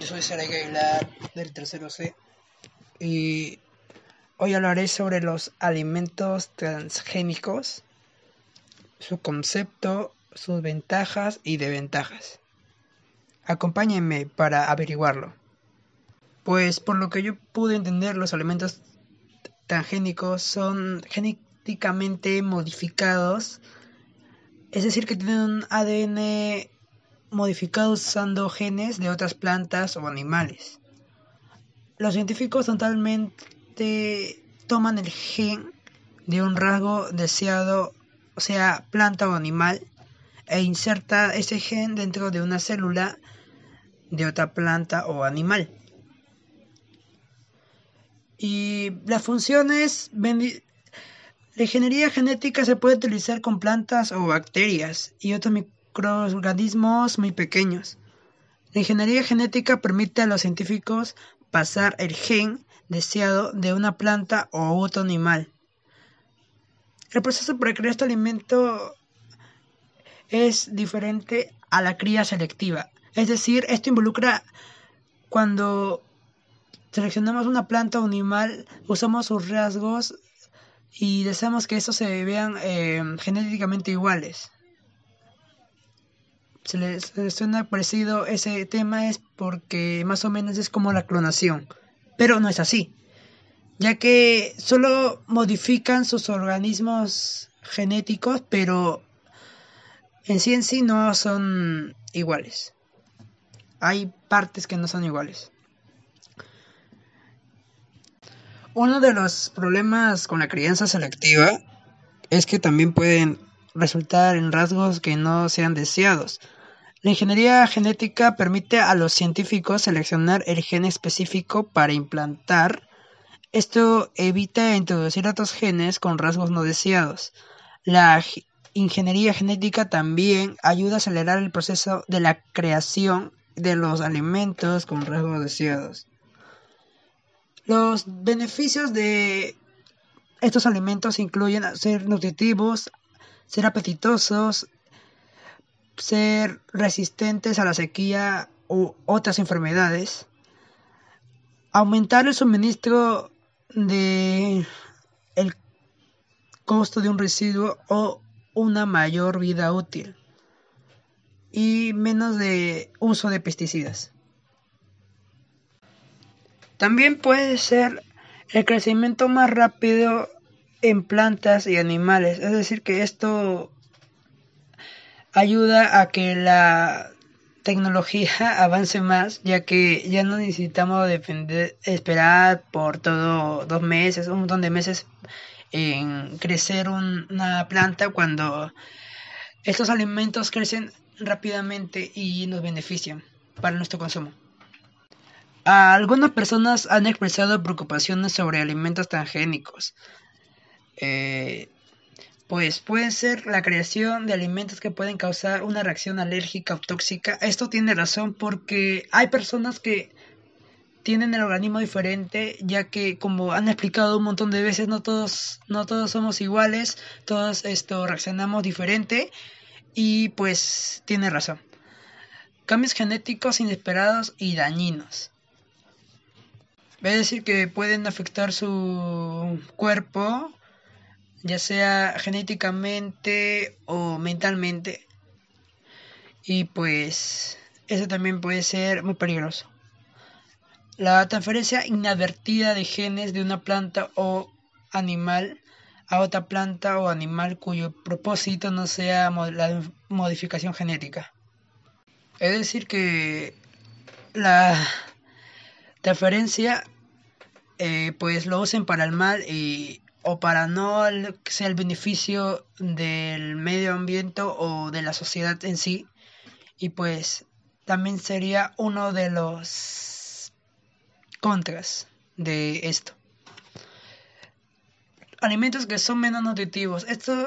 yo soy Sara Aguilar del tercero C y hoy hablaré sobre los alimentos transgénicos, su concepto, sus ventajas y desventajas. Acompáñenme para averiguarlo. Pues por lo que yo pude entender, los alimentos transgénicos son genéticamente modificados, es decir, que tienen un ADN modificados usando genes de otras plantas o animales. Los científicos totalmente toman el gen de un rasgo deseado, o sea, planta o animal, e inserta ese gen dentro de una célula de otra planta o animal. Y las funciones la ingeniería genética se puede utilizar con plantas o bacterias y otros microorganismos muy pequeños. La ingeniería genética permite a los científicos pasar el gen deseado de una planta o otro animal. El proceso para crear este alimento es diferente a la cría selectiva. Es decir, esto involucra cuando seleccionamos una planta o animal, usamos sus rasgos y deseamos que estos se vean eh, genéticamente iguales se les, suena parecido ese tema es porque más o menos es como la clonación. Pero no es así, ya que solo modifican sus organismos genéticos, pero en sí en sí no son iguales. Hay partes que no son iguales. Uno de los problemas con la crianza selectiva es que también pueden resultar en rasgos que no sean deseados. La ingeniería genética permite a los científicos seleccionar el gen específico para implantar. Esto evita introducir otros genes con rasgos no deseados. La ingeniería genética también ayuda a acelerar el proceso de la creación de los alimentos con rasgos deseados. Los beneficios de estos alimentos incluyen ser nutritivos, ser apetitosos, ser resistentes a la sequía u otras enfermedades, aumentar el suministro de el costo de un residuo o una mayor vida útil y menos de uso de pesticidas. También puede ser el crecimiento más rápido en plantas y animales, es decir, que esto ayuda a que la tecnología avance más, ya que ya no necesitamos depender, esperar por todo dos meses, un montón de meses en crecer una planta cuando estos alimentos crecen rápidamente y nos benefician para nuestro consumo. Algunas personas han expresado preocupaciones sobre alimentos transgénicos. Eh, pues puede ser la creación de alimentos que pueden causar una reacción alérgica o tóxica. Esto tiene razón porque hay personas que tienen el organismo diferente, ya que como han explicado un montón de veces, no todos, no todos somos iguales, todos esto reaccionamos diferente y pues tiene razón. Cambios genéticos inesperados y dañinos. Es decir, que pueden afectar su cuerpo ya sea genéticamente o mentalmente. Y pues eso también puede ser muy peligroso. La transferencia inadvertida de genes de una planta o animal a otra planta o animal cuyo propósito no sea la modificación genética. Es decir, que la transferencia eh, pues lo usen para el mal y o para no sea el beneficio del medio ambiente o de la sociedad en sí. Y pues también sería uno de los contras de esto. Alimentos que son menos nutritivos. Esto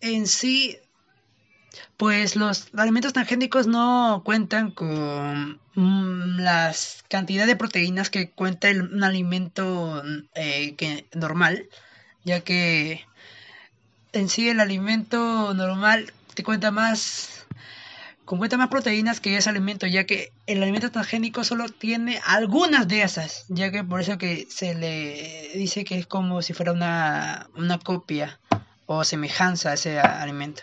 en sí, pues los alimentos transgénicos no cuentan con mm, las cantidad de proteínas que cuenta un alimento eh, normal ya que en sí el alimento normal te cuenta más Cuenta más proteínas que ese alimento, ya que el alimento transgénico solo tiene algunas de esas, ya que por eso que se le dice que es como si fuera una, una copia o semejanza a ese alimento.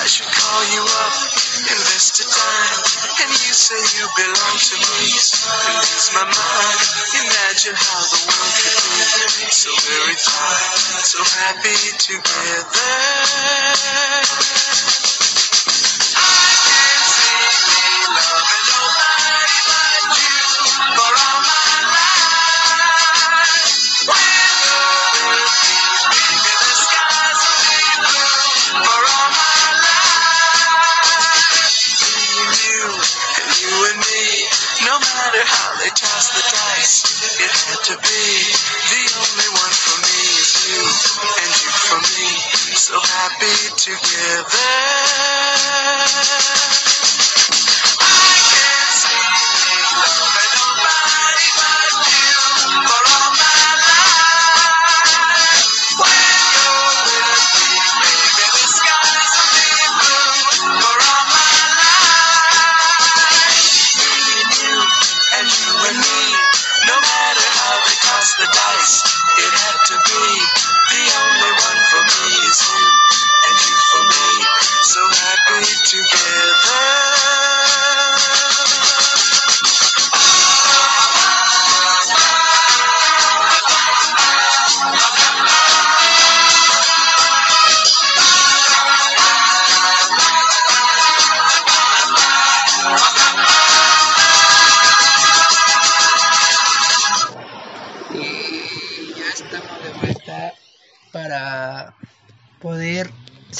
I should call you up, invest a dime, and you say you belong to me. And lose my mind. Imagine how the world could be so very fine, so happy together. Ah.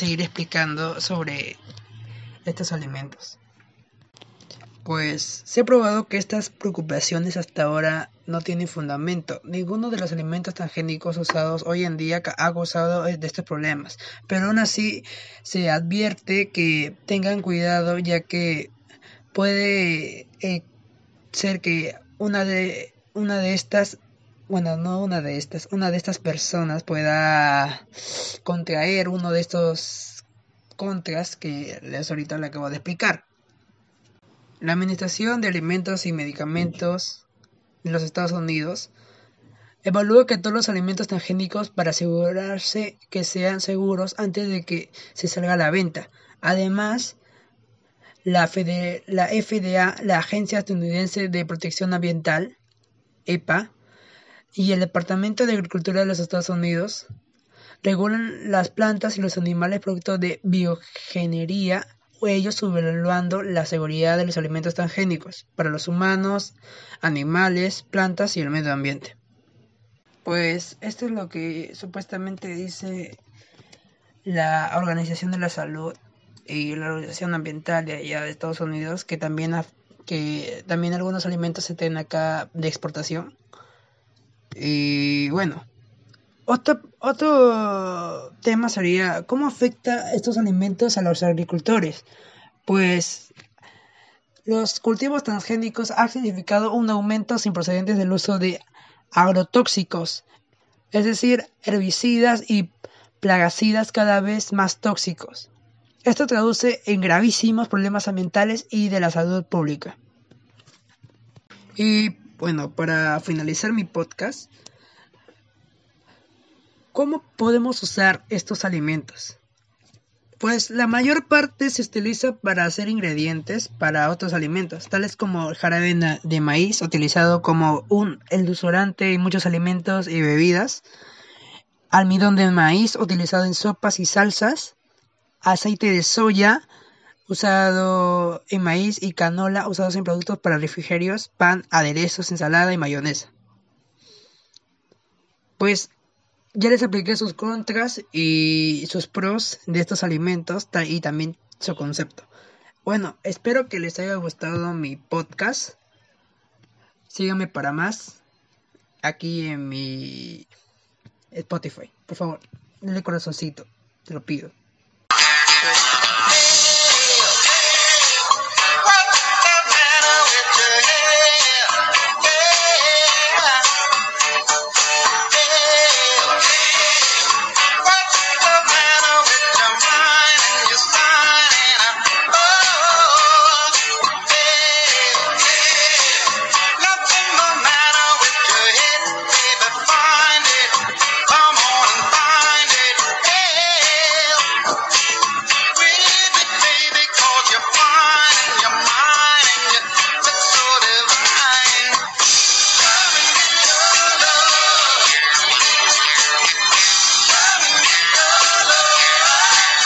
Seguir explicando sobre estos alimentos. Pues se ha probado que estas preocupaciones hasta ahora no tienen fundamento. Ninguno de los alimentos transgénicos usados hoy en día ha causado de estos problemas. Pero aún así se advierte que tengan cuidado ya que puede eh, ser que una de, una de estas bueno, no una de estas, una de estas personas pueda contraer uno de estos contras que les ahorita le acabo de explicar. La Administración de Alimentos y Medicamentos de los Estados Unidos evalúa que todos los alimentos transgénicos para asegurarse que sean seguros antes de que se salga a la venta. Además, la, la FDA, la Agencia Estadounidense de Protección Ambiental, EPA, y el Departamento de Agricultura de los Estados Unidos regulan las plantas y los animales producto de biogenería, ellos subvaluando la seguridad de los alimentos transgénicos para los humanos, animales, plantas y el medio ambiente. Pues esto es lo que supuestamente dice la Organización de la Salud y la Organización Ambiental de allá de Estados Unidos, que también, que también algunos alimentos se tienen acá de exportación y bueno, otro, otro tema sería cómo afecta estos alimentos a los agricultores. Pues los cultivos transgénicos han significado un aumento sin procedentes del uso de agrotóxicos, es decir, herbicidas y plagicidas cada vez más tóxicos. Esto traduce en gravísimos problemas ambientales y de la salud pública. Y bueno, para finalizar mi podcast, ¿cómo podemos usar estos alimentos? Pues la mayor parte se utiliza para hacer ingredientes para otros alimentos, tales como jarabe de maíz, utilizado como un endulzorante en muchos alimentos y bebidas, almidón de maíz, utilizado en sopas y salsas, aceite de soya, usado en maíz y canola usados en productos para refrigerios, pan, aderezos, ensalada y mayonesa. Pues ya les apliqué sus contras y sus pros de estos alimentos y también su concepto. Bueno, espero que les haya gustado mi podcast. Síganme para más aquí en mi Spotify. Por favor, denle corazoncito, te lo pido.